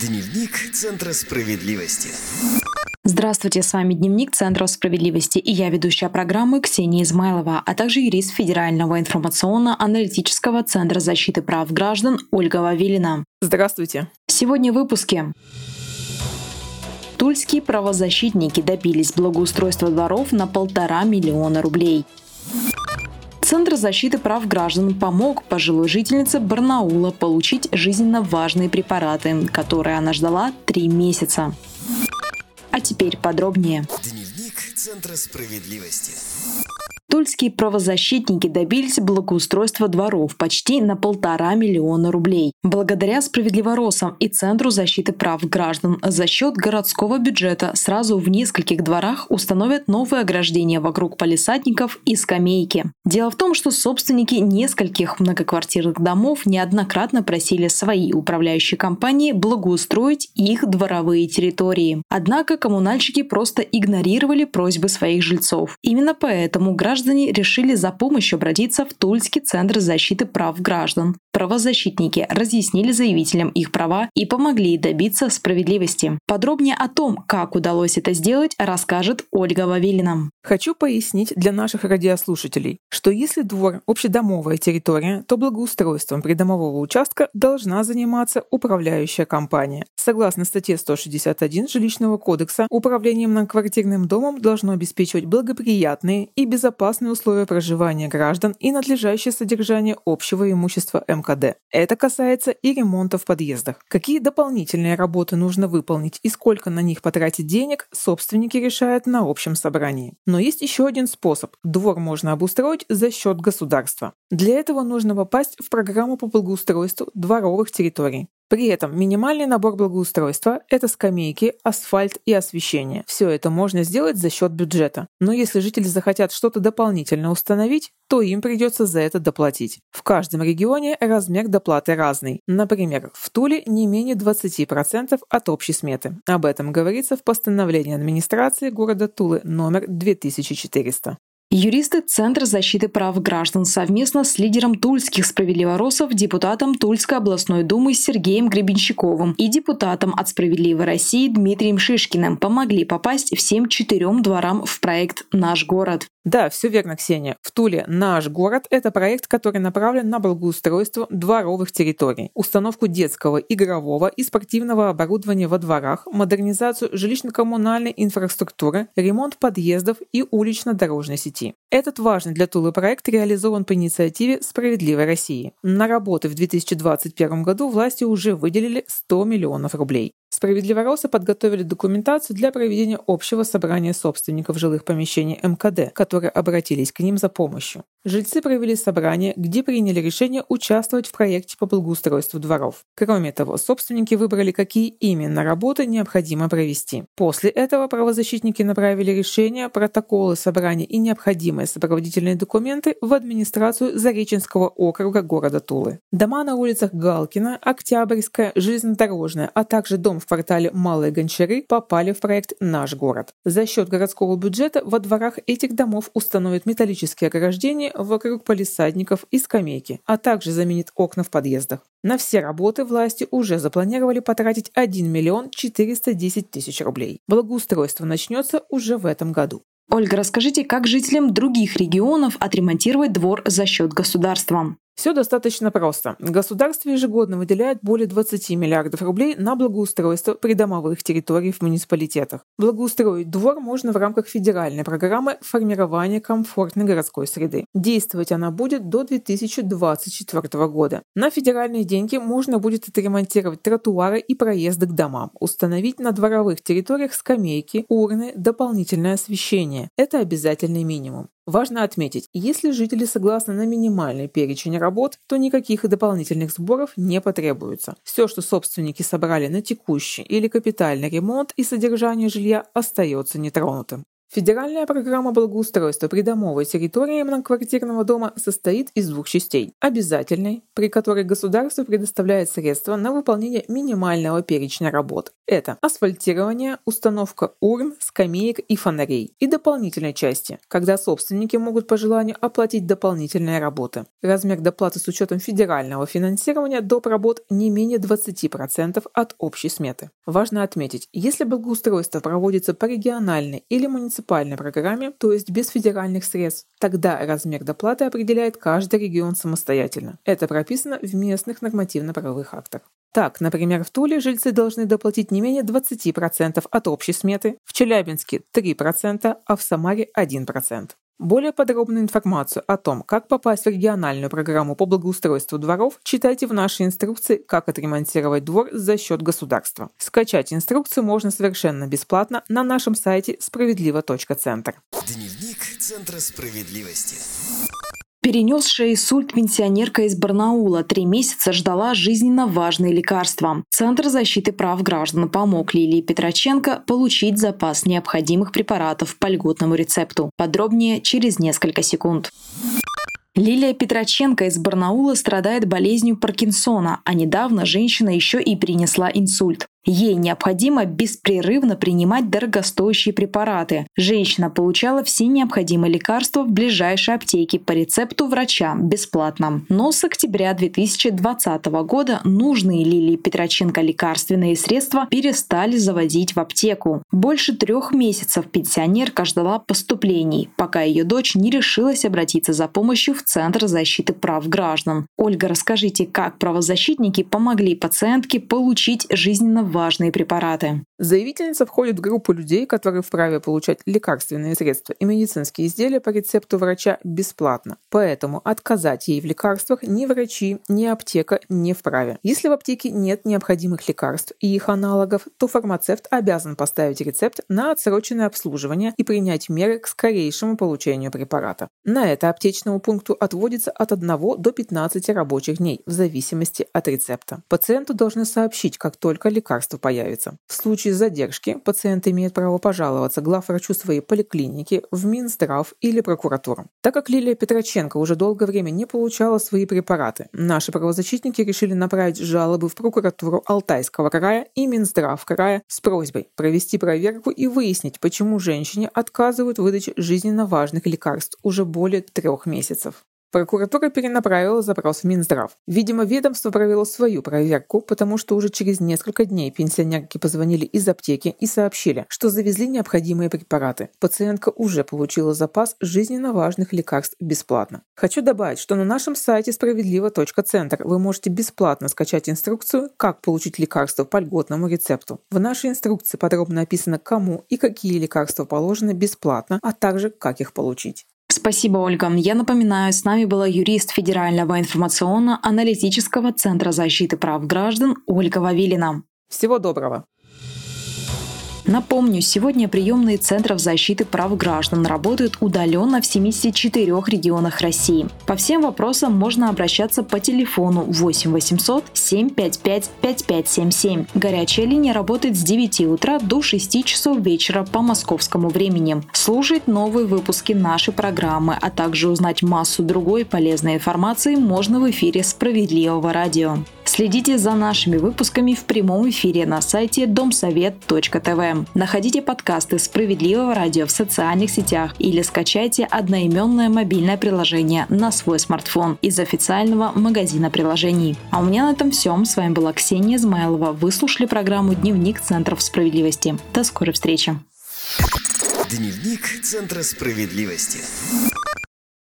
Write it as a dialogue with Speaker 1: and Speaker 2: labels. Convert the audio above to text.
Speaker 1: Дневник Центра справедливости.
Speaker 2: Здравствуйте, с вами Дневник Центра справедливости и я ведущая программы Ксения Измайлова, а также юрист Федерального информационно-аналитического Центра защиты прав граждан Ольга Вавилина.
Speaker 3: Здравствуйте.
Speaker 2: Сегодня в выпуске. Тульские правозащитники добились благоустройства дворов на полтора миллиона рублей. Центр защиты прав граждан помог пожилой жительнице Барнаула получить жизненно важные препараты, которые она ждала три месяца. А теперь подробнее.
Speaker 1: Дневник Центра справедливости.
Speaker 2: Тульские правозащитники добились благоустройства дворов почти на полтора миллиона рублей. Благодаря справедливоросам и Центру защиты прав граждан за счет городского бюджета сразу в нескольких дворах установят новые ограждения вокруг палисадников и скамейки. Дело в том, что собственники нескольких многоквартирных домов неоднократно просили свои управляющие компании благоустроить их дворовые территории. Однако коммунальщики просто игнорировали просьбы своих жильцов. Именно поэтому граждане граждане решили за помощью обратиться в Тульский центр защиты прав граждан. Правозащитники разъяснили заявителям их права и помогли добиться справедливости. Подробнее о том, как удалось это сделать, расскажет Ольга Вавилина.
Speaker 3: Хочу пояснить для наших радиослушателей, что если двор – общедомовая территория, то благоустройством придомового участка должна заниматься управляющая компания. Согласно статье 161 Жилищного кодекса, управлением многоквартирным домом должно обеспечивать благоприятные и безопасные условия проживания граждан и надлежащее содержание общего имущества МК МКД. Это касается и ремонта в подъездах. Какие дополнительные работы нужно выполнить и сколько на них потратить денег, собственники решают на общем собрании. Но есть еще один способ. Двор можно обустроить за счет государства. Для этого нужно попасть в программу по благоустройству дворовых территорий. При этом минимальный набор благоустройства – это скамейки, асфальт и освещение. Все это можно сделать за счет бюджета. Но если жители захотят что-то дополнительно установить, то им придется за это доплатить. В каждом регионе размер доплаты разный. Например, в Туле не менее 20% от общей сметы. Об этом говорится в постановлении администрации города Тулы номер 2400.
Speaker 2: Юристы Центра защиты прав граждан совместно с лидером тульских справедливоросов, депутатом Тульской областной думы Сергеем Гребенщиковым и депутатом от «Справедливой России» Дмитрием Шишкиным помогли попасть всем четырем дворам в проект «Наш город».
Speaker 3: Да, все верно, Ксения. В Туле «Наш город» — это проект, который направлен на благоустройство дворовых территорий, установку детского, игрового и спортивного оборудования во дворах, модернизацию жилищно-коммунальной инфраструктуры, ремонт подъездов и улично-дорожной сети. Этот важный для Тулы проект реализован по инициативе «Справедливой России». На работы в 2021 году власти уже выделили 100 миллионов рублей. Справедливоросы подготовили документацию для проведения общего собрания собственников жилых помещений МКД, которые обратились к ним за помощью. Жильцы провели собрание, где приняли решение участвовать в проекте по благоустройству дворов. Кроме того, собственники выбрали, какие именно работы необходимо провести. После этого правозащитники направили решения, протоколы собрания и необходимые сопроводительные документы в администрацию Зареченского округа города Тулы. Дома на улицах Галкина, Октябрьская, Железнодорожная, а также дом в квартале Малые Гончары попали в проект «Наш город». За счет городского бюджета во дворах этих домов установят металлические ограждения вокруг полисадников и скамейки, а также заменит окна в подъездах. На все работы власти уже запланировали потратить 1 миллион 410 тысяч рублей. Благоустройство начнется уже в этом году.
Speaker 2: Ольга, расскажите, как жителям других регионов отремонтировать двор за счет государства?
Speaker 3: Все достаточно просто. Государство ежегодно выделяет более 20 миллиардов рублей на благоустройство придомовых территорий в муниципалитетах. Благоустроить двор можно в рамках федеральной программы формирования комфортной городской среды. Действовать она будет до 2024 года. На федеральные деньги можно будет отремонтировать тротуары и проезды к домам, установить на дворовых территориях скамейки, урны, дополнительное освещение. Это обязательный минимум. Важно отметить, если жители согласны на минимальный перечень работ, то никаких дополнительных сборов не потребуется. Все, что собственники собрали на текущий или капитальный ремонт и содержание жилья, остается нетронутым. Федеральная программа благоустройства придомовой территории многоквартирного дома состоит из двух частей. Обязательной, при которой государство предоставляет средства на выполнение минимального перечня работ. Это асфальтирование, установка урн, скамеек и фонарей. И дополнительной части, когда собственники могут по желанию оплатить дополнительные работы. Размер доплаты с учетом федерального финансирования доп. работ не менее 20% от общей сметы. Важно отметить, если благоустройство проводится по региональной или муниципальной программе, то есть без федеральных средств, тогда размер доплаты определяет каждый регион самостоятельно. Это прописано в местных нормативно-правовых актах. Так, например, в Туле жильцы должны доплатить не менее 20% от общей сметы, в Челябинске 3%, а в Самаре 1%. Более подробную информацию о том, как попасть в региональную программу по благоустройству дворов, читайте в нашей инструкции «Как отремонтировать двор за счет государства». Скачать инструкцию можно совершенно бесплатно на нашем сайте справедливо.центр.
Speaker 1: Дневник Центра справедливости.
Speaker 2: Перенесшая инсульт пенсионерка из Барнаула три месяца ждала жизненно важные лекарства. Центр защиты прав граждан помог Лилии Петроченко получить запас необходимых препаратов по льготному рецепту. Подробнее через несколько секунд. Лилия Петроченко из Барнаула страдает болезнью Паркинсона, а недавно женщина еще и принесла инсульт. Ей необходимо беспрерывно принимать дорогостоящие препараты. Женщина получала все необходимые лекарства в ближайшей аптеке по рецепту врача бесплатно. Но с октября 2020 года нужные Лилии Петроченко лекарственные средства перестали заводить в аптеку. Больше трех месяцев пенсионерка ждала поступлений, пока ее дочь не решилась обратиться за помощью в Центр защиты прав граждан. Ольга, расскажите, как правозащитники помогли пациентке получить жизненно важные препараты.
Speaker 3: Заявительница входит в группу людей, которые вправе получать лекарственные средства и медицинские изделия по рецепту врача бесплатно. Поэтому отказать ей в лекарствах ни врачи, ни аптека не вправе. Если в аптеке нет необходимых лекарств и их аналогов, то фармацевт обязан поставить рецепт на отсроченное обслуживание и принять меры к скорейшему получению препарата. На это аптечному пункту отводится от 1 до 15 рабочих дней в зависимости от рецепта. Пациенту должны сообщить, как только лекарство лекарство появится. В случае задержки пациент имеет право пожаловаться главврачу своей поликлиники, в Минздрав или прокуратуру. Так как Лилия Петроченко уже долгое время не получала свои препараты, наши правозащитники решили направить жалобы в прокуратуру Алтайского края и Минздрав края с просьбой провести проверку и выяснить, почему женщине отказывают в выдаче жизненно важных лекарств уже более трех месяцев. Прокуратура перенаправила запрос в Минздрав. Видимо, ведомство провело свою проверку, потому что уже через несколько дней пенсионерки позвонили из аптеки и сообщили, что завезли необходимые препараты. Пациентка уже получила запас жизненно важных лекарств бесплатно. Хочу добавить, что на нашем сайте справедливо.центр вы можете бесплатно скачать инструкцию, как получить лекарства по льготному рецепту. В нашей инструкции подробно описано, кому и какие лекарства положены бесплатно, а также как их получить.
Speaker 2: Спасибо, Ольга. Я напоминаю, с нами была юрист Федерального информационно-аналитического центра защиты прав граждан Ольга Вавилина.
Speaker 3: Всего доброго.
Speaker 2: Напомню, сегодня приемные центров защиты прав граждан работают удаленно в 74 регионах России. По всем вопросам можно обращаться по телефону 8 800 755 5577. Горячая линия работает с 9 утра до 6 часов вечера по московскому времени. Слушать новые выпуски нашей программы, а также узнать массу другой полезной информации можно в эфире «Справедливого радио». Следите за нашими выпусками в прямом эфире на сайте домсовет.тв. Находите подкасты «Справедливого радио» в социальных сетях или скачайте одноименное мобильное приложение на свой смартфон из официального магазина приложений. А у меня на этом все. С вами была Ксения Измайлова. Вы слушали программу «Дневник Центров справедливости». До скорой встречи.
Speaker 1: Дневник Центра справедливости.